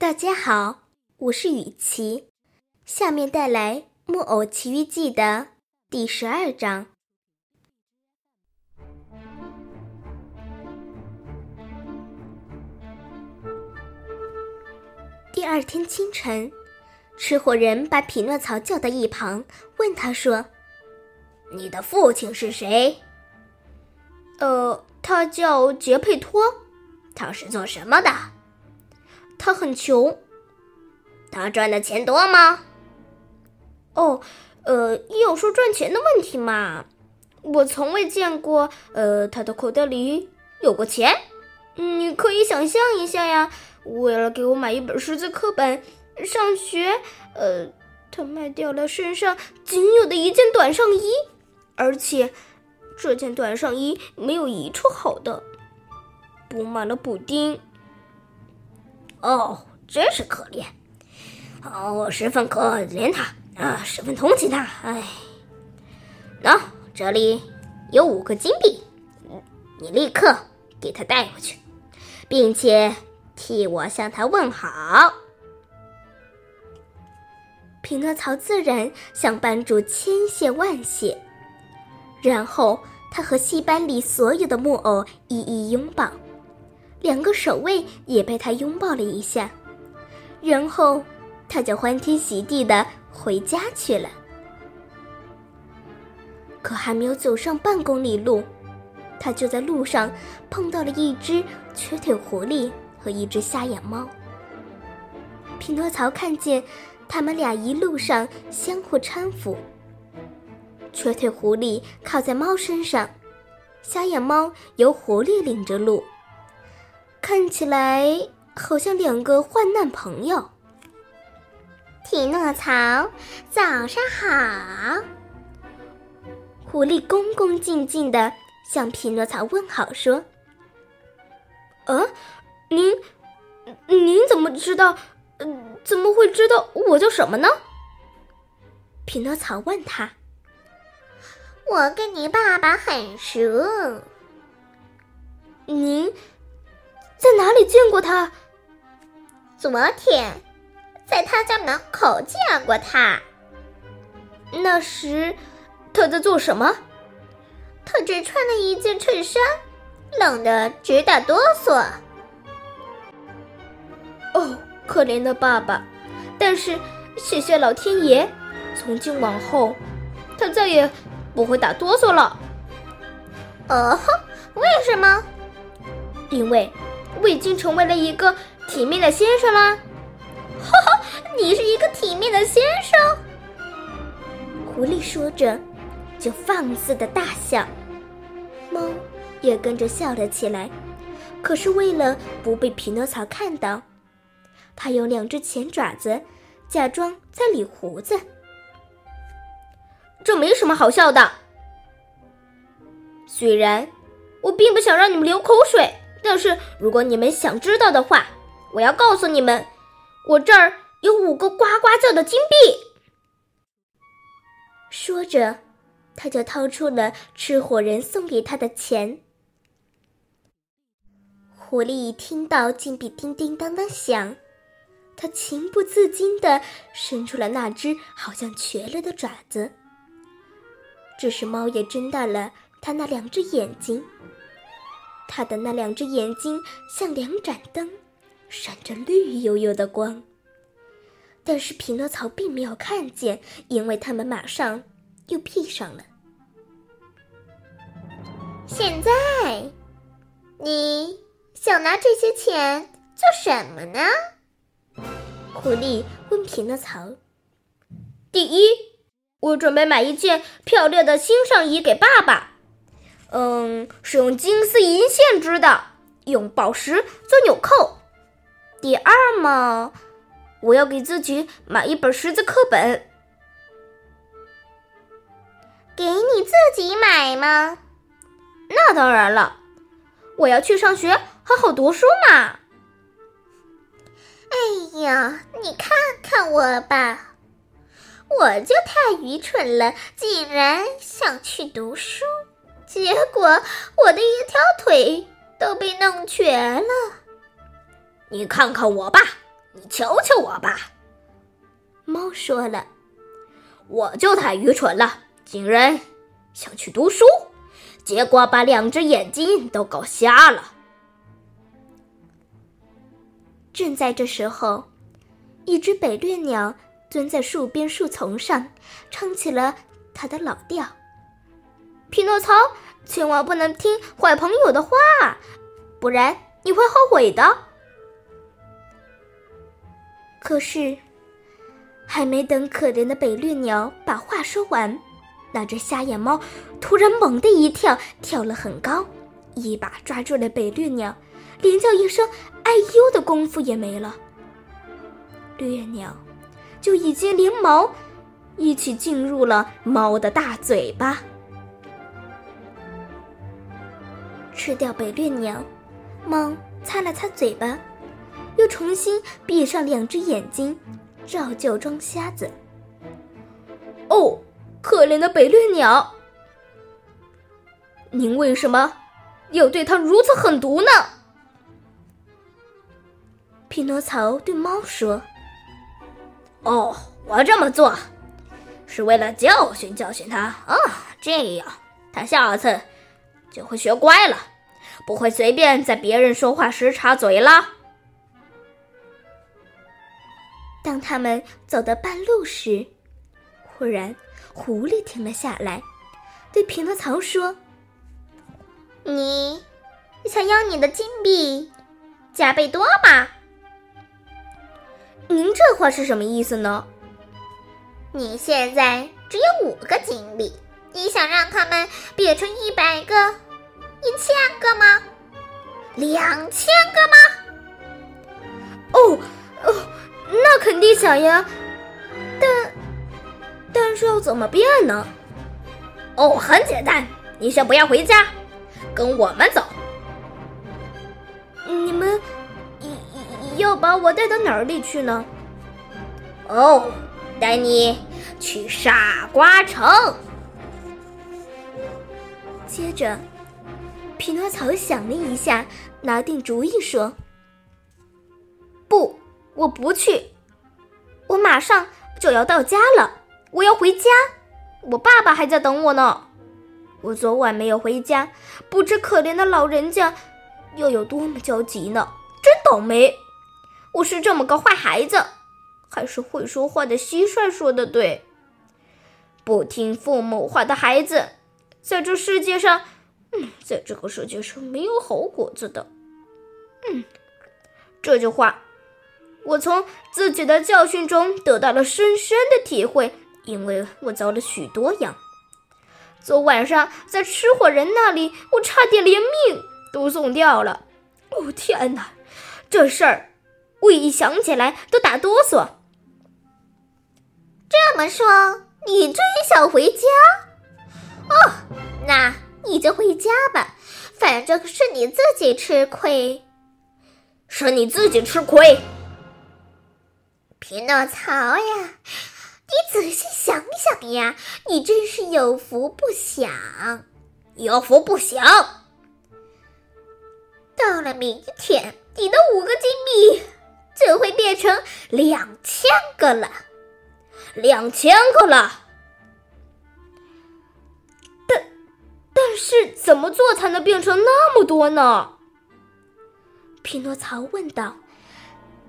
大家好，我是雨琪，下面带来《木偶奇遇记》的第十二章。第二天清晨，吃货人把匹诺曹叫到一旁，问他说：“你的父亲是谁？”“呃，他叫杰佩托。”“他是做什么的？”他很穷，他赚的钱多吗？哦，呃，要说赚钱的问题嘛，我从未见过，呃，他的口袋里有过钱。你可以想象一下呀，为了给我买一本识字课本上学，呃，他卖掉了身上仅有的一件短上衣，而且这件短上衣没有一处好的，布满了补丁。哦，真是可怜！哦，我十分可怜他啊，十分同情他。哎，喏，这里有五个金币，你立刻给他带回去，并且替我向他问好。匹诺曹自然向班主千谢万谢，然后他和戏班里所有的木偶一一拥抱。两个守卫也被他拥抱了一下，然后他就欢天喜地的回家去了。可还没有走上半公里路，他就在路上碰到了一只瘸腿狐狸和一只瞎眼猫。匹诺曹看见他们俩一路上相互搀扶，瘸腿狐狸靠在猫身上，瞎眼猫由狐狸领着路。看起来好像两个患难朋友。匹诺曹，早上好。狐狸恭恭敬敬的向匹诺曹问好，说：“呃，您，您怎么知道？怎么会知道我叫什么呢？”匹诺曹问他：“我跟你爸爸很熟。您。”在哪里见过他？昨天，在他家门口见过他。那时，他在做什么？他只穿了一件衬衫，冷得直打哆嗦。哦，可怜的爸爸！但是，谢谢老天爷，从今往后，他再也不会打哆嗦了。哦，为什么？因为。我已经成为了一个体面的先生啦！哈哈，你是一个体面的先生。狐狸说着，就放肆的大笑。猫也跟着笑了起来。可是为了不被匹诺曹看到，它用两只前爪子假装在理胡子。这没什么好笑的。虽然我并不想让你们流口水。但是，如果你们想知道的话，我要告诉你们，我这儿有五个呱呱叫的金币。说着，他就掏出了吃火人送给他的钱。狐狸听到金币叮叮当当响，他情不自禁地伸出了那只好像瘸了的爪子。这时，猫也睁大了它那两只眼睛。他的那两只眼睛像两盏灯，闪着绿油油的光。但是匹诺曹并没有看见，因为他们马上又闭上了。现在，你想拿这些钱做什么呢？狐狸问匹诺曹。第一，我准备买一件漂亮的新上衣给爸爸。嗯，是用金丝银线织的，用宝石做纽扣。第二嘛，我要给自己买一本识字课本。给你自己买吗？那当然了，我要去上学，好好读书嘛。哎呀，你看看我吧，我就太愚蠢了，竟然想去读书。结果我的一条腿都被弄瘸了。你看看我吧，你瞧瞧我吧。”猫说了：“我就太愚蠢了，竟然想去读书，结果把两只眼睛都搞瞎了。”正在这时候，一只北掠鸟蹲在树边树丛上，唱起了它的老调：“匹诺曹，千万不能听坏朋友的话，不然你会后悔的。”可是，还没等可怜的北掠鸟把话说完，那只瞎眼猫突然猛地一跳，跳了很高，一把抓住了北掠鸟。连叫一声“哎呦”的功夫也没了，掠鸟就已经连毛一起进入了猫的大嘴巴。吃掉北掠鸟，猫擦了擦嘴巴，又重新闭上两只眼睛，照旧装瞎子。哦，可怜的北掠鸟，您为什么要对它如此狠毒呢？匹诺曹对猫说：“哦，我这么做是为了教训教训他啊，这样他下次就会学乖了，不会随便在别人说话时插嘴了。”当他们走到半路时，忽然狐狸停了下来，对匹诺曹说：“你想要你的金币加倍多吗？”您这话是什么意思呢？你现在只有五个金币，你想让他们变成一百个、一千个吗？两千个吗？哦哦，那肯定想呀，但但是要怎么变呢？哦，很简单，你先不要回家，跟我们走。你们。要把我带到哪里去呢？哦，带你去傻瓜城。接着，匹诺曹想了一下，拿定主意说：“不，我不去。我马上就要到家了，我要回家。我爸爸还在等我呢。我昨晚没有回家，不知可怜的老人家又有多么焦急呢！真倒霉。”我是这么个坏孩子，还是会说话的蟋蟀说的对？不听父母话的孩子，在这世界上，嗯，在这个世界上没有好果子的。嗯，这句话，我从自己的教训中得到了深深的体会，因为我遭了许多殃。昨晚上在吃货人那里，我差点连命都送掉了。哦天哪，这事儿！我一想起来都打哆嗦。这么说，你真想回家？哦，那你就回家吧，反正是你自己吃亏，是你自己吃亏。匹诺曹呀，你仔细想想呀，你真是有福不享，有福不享。到了明天，你的五个金币。就会变成两千个了，两千个了。但是怎么做才能变成那么多呢？匹诺曹问道。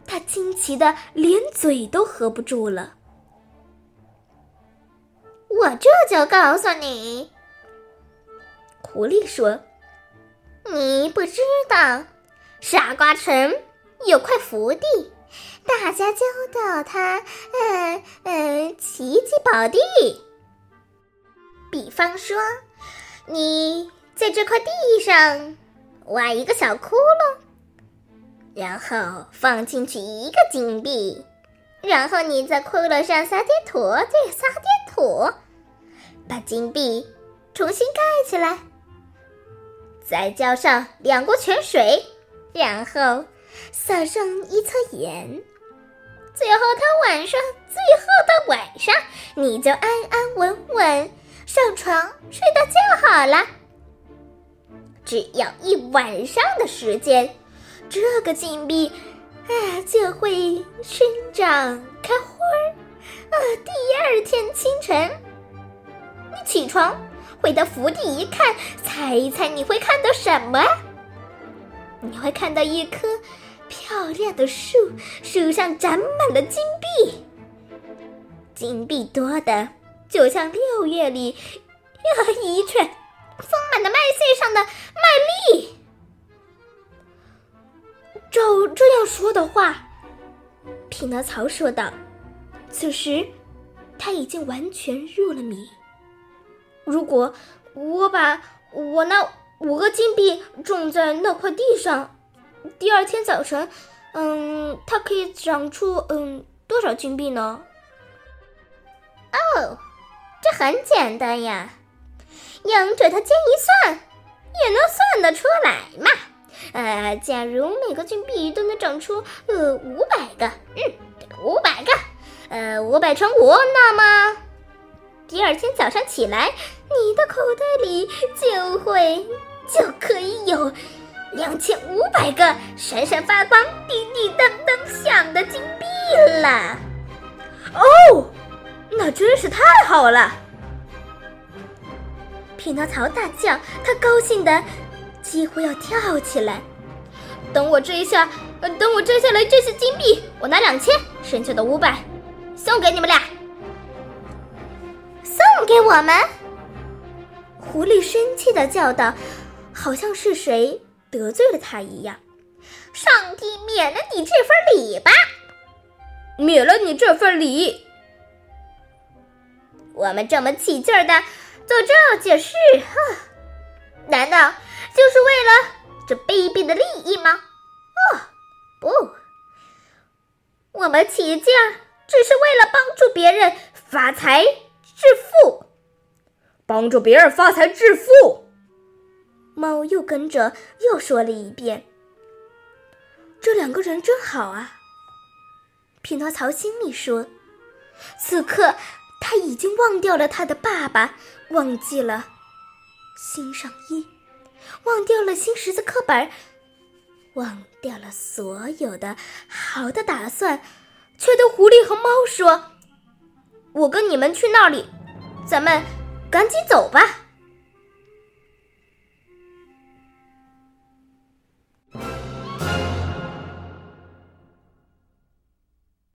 他惊奇的连嘴都合不住了。我这就告诉你，狐狸说：“你不知道，傻瓜城。”有块福地，大家叫到它，呃呃，奇迹宝地。比方说，你在这块地上挖一个小窟窿，然后放进去一个金币，然后你在窟窿上撒点土，再撒点土，把金币重新盖起来，再浇上两锅泉水，然后。撒上一侧盐，最后他晚上，最后到晚上，你就安安稳稳上床睡大觉好了。只要一晚上的时间，这个金币啊，就会生长开花儿。啊，第二天清晨，你起床，回到府邸一看，猜一猜你会看到什么？你会看到一棵漂亮的树，树上长满了金币，金币多的就像六月里呀 一串丰满的麦穗上的麦粒。照这样说的话，匹诺曹说道。此时，他已经完全入了迷。如果我把我那五个金币种在那块地上，第二天早晨，嗯，它可以长出嗯多少金币呢？哦，这很简单呀，用这条尖一算，也能算得出来嘛。呃，假如每个金币都能长出呃五百个，嗯，五百个。呃，五百乘五，那么第二天早上起来，你的口袋里就会就可以有两千五百个闪闪发光、叮叮当当响的金币了。哦，那真是太好了！匹诺曹大叫，他高兴的几乎要跳起来。等我这一下，等我摘下来这些金币，我拿两千，剩下的五百。送给你们俩，送给我们！狐狸生气的叫道，好像是谁得罪了他一样。上帝免了你这份礼吧，免了你这份礼。我们这么起劲儿的做这件事，哈，难道就是为了这卑鄙的利益吗？哦，不，我们起劲儿。只是为了帮助别人发财致富，帮助别人发财致富。猫又跟着又说了一遍：“这两个人真好啊。”匹诺曹心里说。此刻他已经忘掉了他的爸爸，忘记了新上衣，忘掉了新识字课本，忘掉了所有的好的打算。却对狐狸和猫说：“我跟你们去那里，咱们赶紧走吧。”